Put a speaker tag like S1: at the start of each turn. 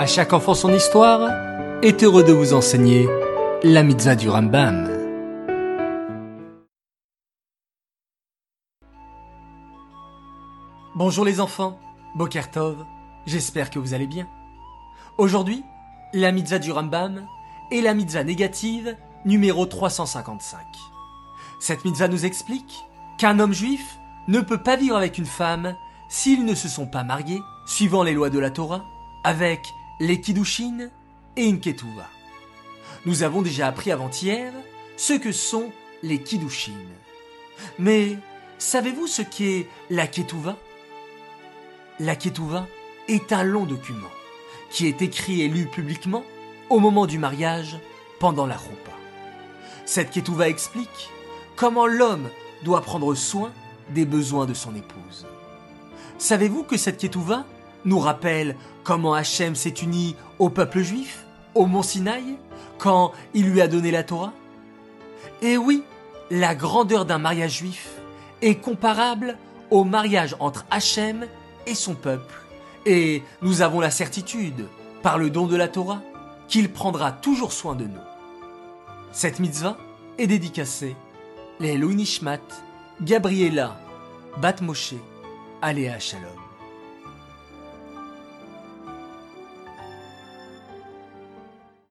S1: À chaque enfant son histoire est heureux de vous enseigner la mitzvah du Rambam. Bonjour les enfants, Bokertov, j'espère que vous allez bien. Aujourd'hui, la mitzvah du Rambam est la mitzvah négative numéro 355. Cette mitzvah nous explique qu'un homme juif ne peut pas vivre avec une femme s'ils ne se sont pas mariés, suivant les lois de la Torah, avec les Kiddushin et une Ketouva. Nous avons déjà appris avant-hier ce que sont les Kiddushin. Mais savez-vous ce qu'est la Ketouva La Ketouva est un long document qui est écrit et lu publiquement au moment du mariage pendant la roupa. Cette Ketouva explique comment l'homme doit prendre soin des besoins de son épouse. Savez-vous que cette Ketouva nous rappelle comment Hachem s'est uni au peuple juif, au mont Sinaï, quand il lui a donné la Torah Et oui, la grandeur d'un mariage juif est comparable au mariage entre Hachem et son peuple. Et nous avons la certitude, par le don de la Torah, qu'il prendra toujours soin de nous. Cette mitzvah est dédicacée les Nishmat, Gabriela, Bat Moshe, Aléa.